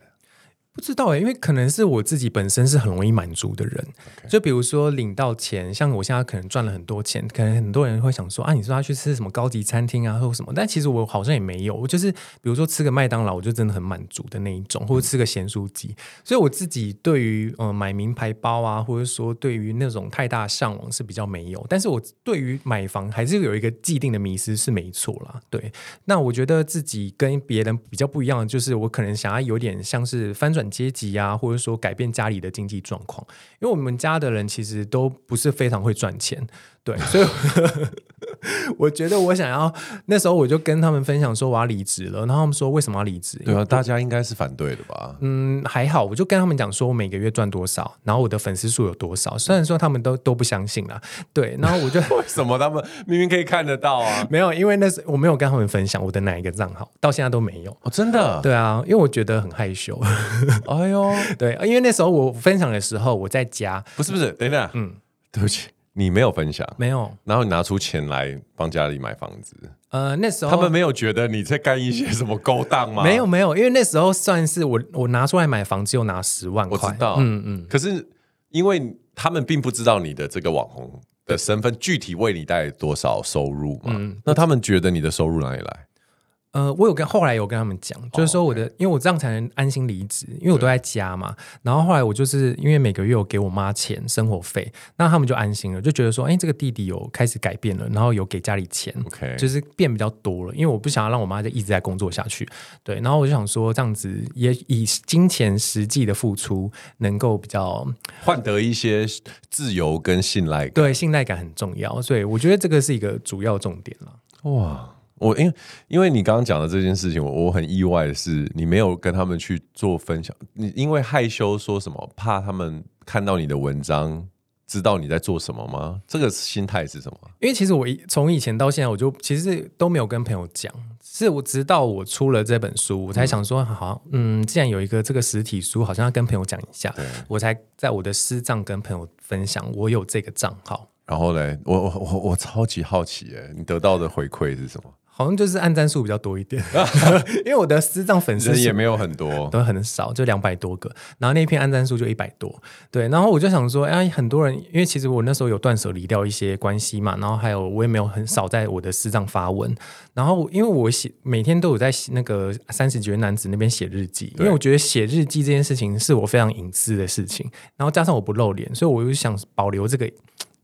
不知道哎、欸，因为可能是我自己本身是很容易满足的人。Okay. 就比如说领到钱，像我现在可能赚了很多钱，可能很多人会想说啊，你说他去吃什么高级餐厅啊，或什么？但其实我好像也没有，我就是比如说吃个麦当劳，我就真的很满足的那一种，或者吃个咸酥鸡。嗯、所以我自己对于呃买名牌包啊，或者说对于那种太大向往是比较没有。但是我对于买房还是有一个既定的迷失是没错啦。对，那我觉得自己跟别人比较不一样，就是我可能想要有点像是翻转。阶级呀，或者说改变家里的经济状况，因为我们家的人其实都不是非常会赚钱。对，所以 我觉得我想要那时候我就跟他们分享说我要离职了，然后他们说为什么要离职？对啊，大家应该是反对的吧？嗯，还好，我就跟他们讲说我每个月赚多少，然后我的粉丝数有多少。虽然说他们都都不相信啦，对，然后我就 为什么他们 明明可以看得到啊？没有，因为那是我没有跟他们分享我的哪一个账号，到现在都没有。哦，真的？对啊，因为我觉得很害羞。哎呦，对，因为那时候我分享的时候我在家，不是不是，等一下，嗯，对不起。你没有分享，没有，然后你拿出钱来帮家里买房子。呃，那时候他们没有觉得你在干一些什么勾当吗？没有，没有，因为那时候算是我我拿出来买房，只有拿十万块。我知道，嗯嗯。可是因为他们并不知道你的这个网红的身份，具体为你带来多少收入嘛？嗯，那他们觉得你的收入哪里来？呃，我有跟后来有跟他们讲，就是说我的，oh, okay. 因为我这样才能安心离职，因为我都在家嘛。然后后来我就是因为每个月有给我妈钱生活费，那他们就安心了，就觉得说，哎，这个弟弟有开始改变了，然后有给家里钱，OK，就是变比较多了。因为我不想要让我妈就一直在工作下去，对。然后我就想说，这样子也以金钱实际的付出，能够比较换得一些自由跟信赖感。对，信赖感很重要，所以我觉得这个是一个主要重点了。哇。我因为因为你刚刚讲的这件事情，我我很意外的是，你没有跟他们去做分享。你因为害羞说什么，怕他们看到你的文章，知道你在做什么吗？这个心态是什么？因为其实我从以前到现在，我就其实都没有跟朋友讲，是我直到我出了这本书，我才想说，好，嗯，既然有一个这个实体书，好像要跟朋友讲一下，我才在我的私账跟朋友分享，我有这个账号。然后嘞，我我我我超级好奇哎，你得到的回馈是什么？好像就是按赞数比较多一点，因为我的私藏粉丝也没有很多，都很少，就两百多个。然后那篇按赞数就一百多，对。然后我就想说，哎，很多人，因为其实我那时候有断舍离掉一些关系嘛，然后还有我也没有很少在我的私藏发文。然后因为我写每天都有在那个三十几位男子那边写日记，因为我觉得写日记这件事情是我非常隐私的事情，然后加上我不露脸，所以我就想保留这个。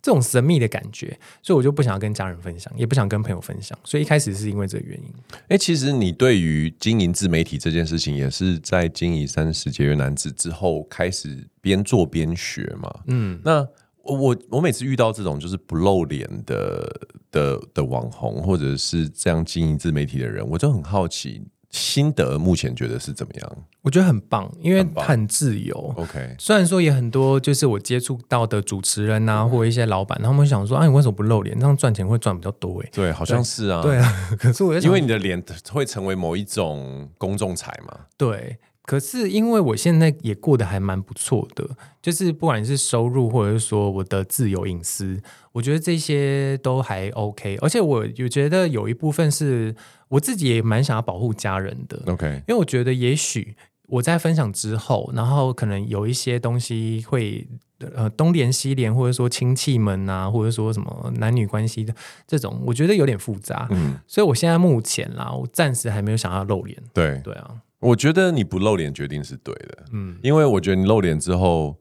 这种神秘的感觉，所以我就不想要跟家人分享，也不想跟朋友分享。所以一开始是因为这个原因。哎，其实你对于经营自媒体这件事情，也是在经营三十节约男子之后开始边做边学嘛。嗯，那我我每次遇到这种就是不露脸的的的网红，或者是这样经营自媒体的人，我就很好奇。心得目前觉得是怎么样？我觉得很棒，因为很自由。OK，虽然说也很多，就是我接触到的主持人啊，或者一些老板，他们会想说：“啊，你为什么不露脸？这样赚钱会赚比较多。”哎，对，好像是啊，对啊。可是我因为你的脸会成为某一种公众财嘛。对，可是因为我现在也过得还蛮不错的，就是不管是收入，或者是说我的自由隐私，我觉得这些都还 OK。而且我有觉得有一部分是。我自己也蛮想要保护家人的，OK，因为我觉得也许我在分享之后，然后可能有一些东西会呃东连西连，或者说亲戚们啊，或者说什么男女关系的这种，我觉得有点复杂，嗯，所以我现在目前啦，我暂时还没有想要露脸，对对啊，我觉得你不露脸决定是对的，嗯，因为我觉得你露脸之后。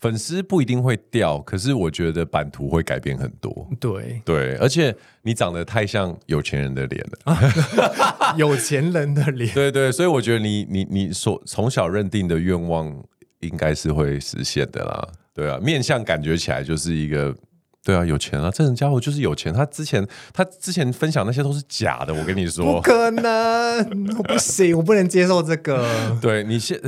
粉丝不一定会掉，可是我觉得版图会改变很多。对对，而且你长得太像有钱人的脸了，啊、有钱人的脸。对对，所以我觉得你你你所从小认定的愿望应该是会实现的啦。对啊，面相感觉起来就是一个。对啊，有钱啊！这人家伙就是有钱。他之前他之前分享那些都是假的，我跟你说，不可能，我不行，我不能接受这个。对你现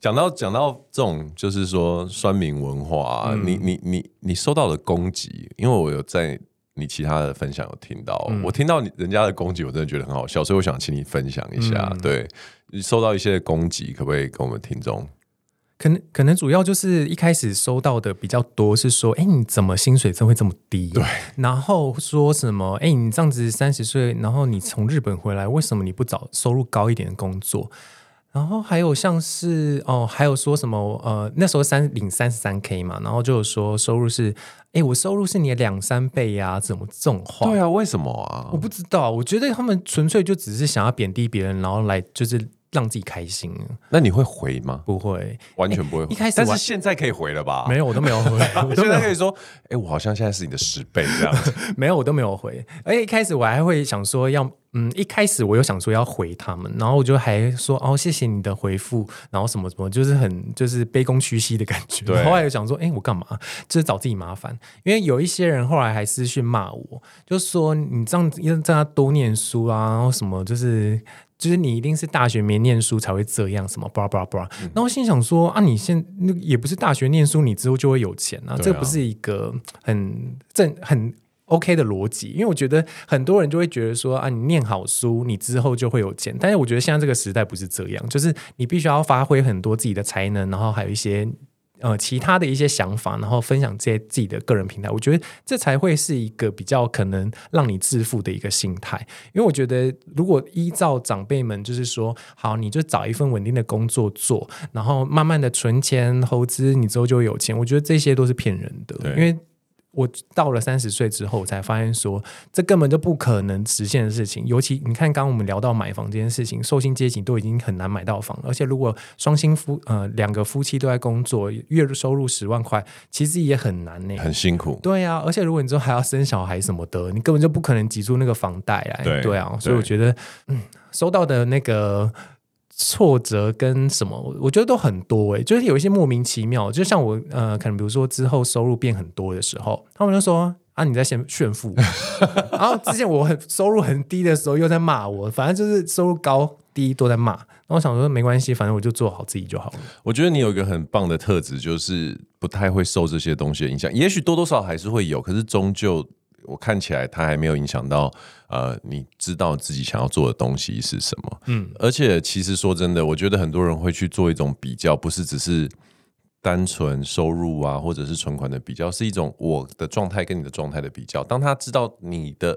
讲到讲到这种，就是说酸民文化，嗯、你你你你收到的攻击，因为我有在你其他的分享有听到，嗯、我听到你人家的攻击，我真的觉得很好笑，所以我想请你分享一下。嗯、对你收到一些攻击，可不可以跟我们听众？可能可能主要就是一开始收到的比较多是说，哎，你怎么薪水真会这么低？对，然后说什么，哎，你这样子三十岁，然后你从日本回来，为什么你不找收入高一点的工作？然后还有像是哦，还有说什么，呃，那时候三领三十三 K 嘛，然后就有说收入是，哎，我收入是你的两三倍呀，啊，怎么这种话？对啊，为什么啊？我不知道，我觉得他们纯粹就只是想要贬低别人，然后来就是。让自己开心，那你会回吗？不会，完全不会回。一开始，但是现在可以回了吧？没有，我都没有回。我现在可以说，哎，我好像现在是你的十倍这样子。没有，我都没有回。而且一开始我还会想说要，嗯，一开始我有想说要回他们，然后我就还说哦，谢谢你的回复，然后什么什么，就是很就是卑躬屈膝的感觉。对。后来又想说，哎，我干嘛？就是找自己麻烦。因为有一些人后来还私讯骂我，就说你这样子要让他多念书啊，然后什么就是。就是你一定是大学没念书才会这样，什么巴拉巴拉巴拉。然后我心想说啊，你现那也不是大学念书，你之后就会有钱啊，这不是一个很正很 OK 的逻辑。因为我觉得很多人就会觉得说啊，你念好书，你之后就会有钱。但是我觉得现在这个时代不是这样，就是你必须要发挥很多自己的才能，然后还有一些。呃，其他的一些想法，然后分享这些自己的个人平台，我觉得这才会是一个比较可能让你致富的一个心态。因为我觉得，如果依照长辈们就是说，好，你就找一份稳定的工作做，然后慢慢的存钱投资，你之后就会有钱。我觉得这些都是骗人的，因为。我到了三十岁之后，才发现说这根本就不可能实现的事情。尤其你看，刚刚我们聊到买房这件事情，受薪阶级都已经很难买到房了。而且如果双薪夫呃两个夫妻都在工作，月收入十万块，其实也很难呢，很辛苦。对啊，而且如果你之后还要生小孩什么的，你根本就不可能挤出那个房贷来。对，对啊，所以我觉得，嗯，收到的那个。挫折跟什么，我觉得都很多诶，就是有一些莫名其妙，就像我呃，可能比如说之后收入变很多的时候，他们就说啊，你在炫炫富，然后之前我很收入很低的时候又在骂我，反正就是收入高低都在骂，然后我想说没关系，反正我就做好自己就好了。我觉得你有一个很棒的特质，就是不太会受这些东西的影响，也许多多少少还是会有，可是终究。我看起来他还没有影响到，呃，你知道自己想要做的东西是什么，嗯，而且其实说真的，我觉得很多人会去做一种比较，不是只是。单纯收入啊，或者是存款的比较，是一种我的状态跟你的状态的比较。当他知道你的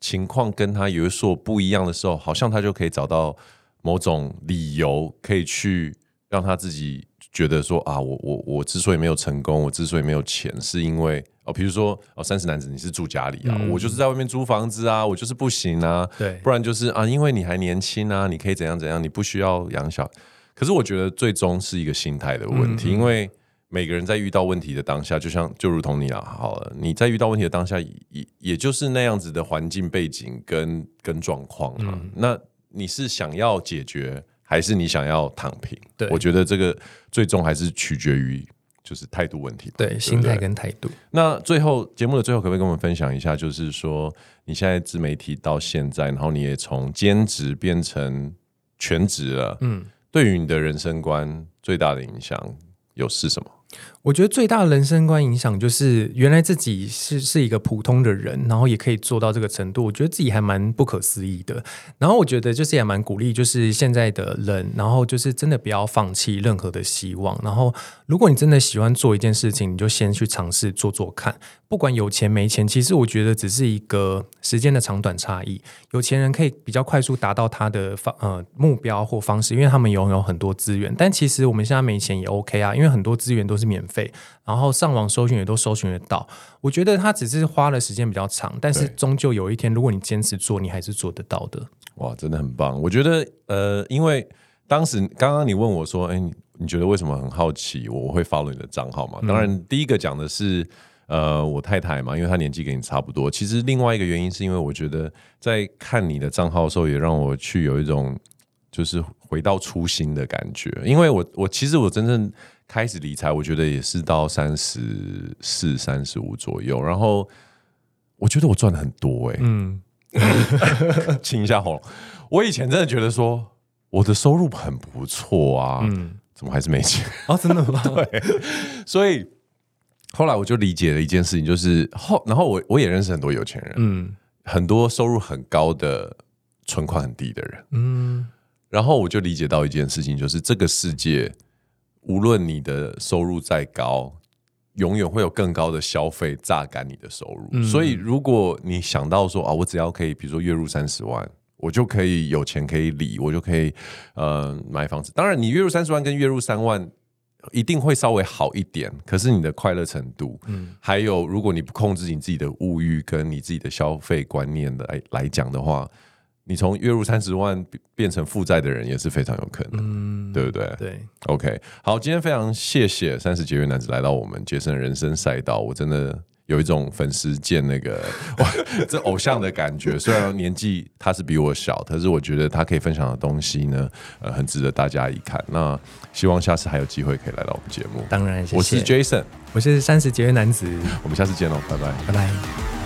情况跟他有所不一样的时候，好像他就可以找到某种理由，可以去让他自己觉得说啊，我我我之所以没有成功，我之所以没有钱，是因为哦，比如说哦，三十男子你是住家里啊，嗯、我就是在外面租房子啊，我就是不行啊，对，不然就是啊，因为你还年轻啊，你可以怎样怎样，你不需要养小。可是我觉得最终是一个心态的问题，嗯、因为每个人在遇到问题的当下，就像就如同你啊，好了，你在遇到问题的当下，也也就是那样子的环境背景跟跟状况啊。嗯、那你是想要解决，还是你想要躺平？对，我觉得这个最终还是取决于就是态度问题。对，心态跟态度。那最后节目的最后，可不可以跟我们分享一下，就是说你现在自媒体到现在，然后你也从兼职变成全职了，嗯。对于你的人生观最大的影响有是什么？我觉得最大的人生观影响就是，原来自己是是一个普通的人，然后也可以做到这个程度，我觉得自己还蛮不可思议的。然后我觉得就是也蛮鼓励，就是现在的人，然后就是真的不要放弃任何的希望。然后如果你真的喜欢做一件事情，你就先去尝试做做看。不管有钱没钱，其实我觉得只是一个时间的长短差异。有钱人可以比较快速达到他的方呃目标或方式，因为他们拥有很多资源。但其实我们现在没钱也 OK 啊，因为很多资源都是免费，然后上网搜寻也都搜寻得到。我觉得他只是花的时间比较长，但是终究有一天，如果你坚持做，你还是做得到的。哇，真的很棒！我觉得呃，因为当时刚刚你问我说，哎，你你觉得为什么很好奇我会 follow 你的账号嘛？当然，第一个讲的是。呃，我太太嘛，因为她年纪跟你差不多。其实另外一个原因是因为我觉得在看你的账号的时候，也让我去有一种就是回到初心的感觉。因为我我其实我真正开始理财，我觉得也是到三十四、三十五左右。然后我觉得我赚的很多哎、欸，嗯，清一下喉咙。我以前真的觉得说我的收入很不错啊，嗯，怎么还是没钱啊？真的吗？对，所以。后来我就理解了一件事情，就是后，然后我我也认识很多有钱人，嗯，很多收入很高的，存款很低的人，嗯，然后我就理解到一件事情，就是这个世界，无论你的收入再高，永远会有更高的消费榨干你的收入。嗯，所以如果你想到说啊，我只要可以，比如说月入三十万，我就可以有钱可以理，我就可以呃买房子。当然，你月入三十万跟月入三万。一定会稍微好一点，可是你的快乐程度，嗯，还有如果你不控制你自己的物欲跟你自己的消费观念的来来讲的话，你从月入三十万变成负债的人也是非常有可能，嗯，对不对？对，OK，好，今天非常谢谢三十节约男子来到我们杰森人生赛道，我真的。有一种粉丝见那个哇，这偶像的感觉。虽然年纪他是比我小，可是我觉得他可以分享的东西呢，呃，很值得大家一看。那希望下次还有机会可以来到我们节目。当然谢谢，我是 Jason，我是三十节约男子。我们下次见喽，拜拜，拜拜。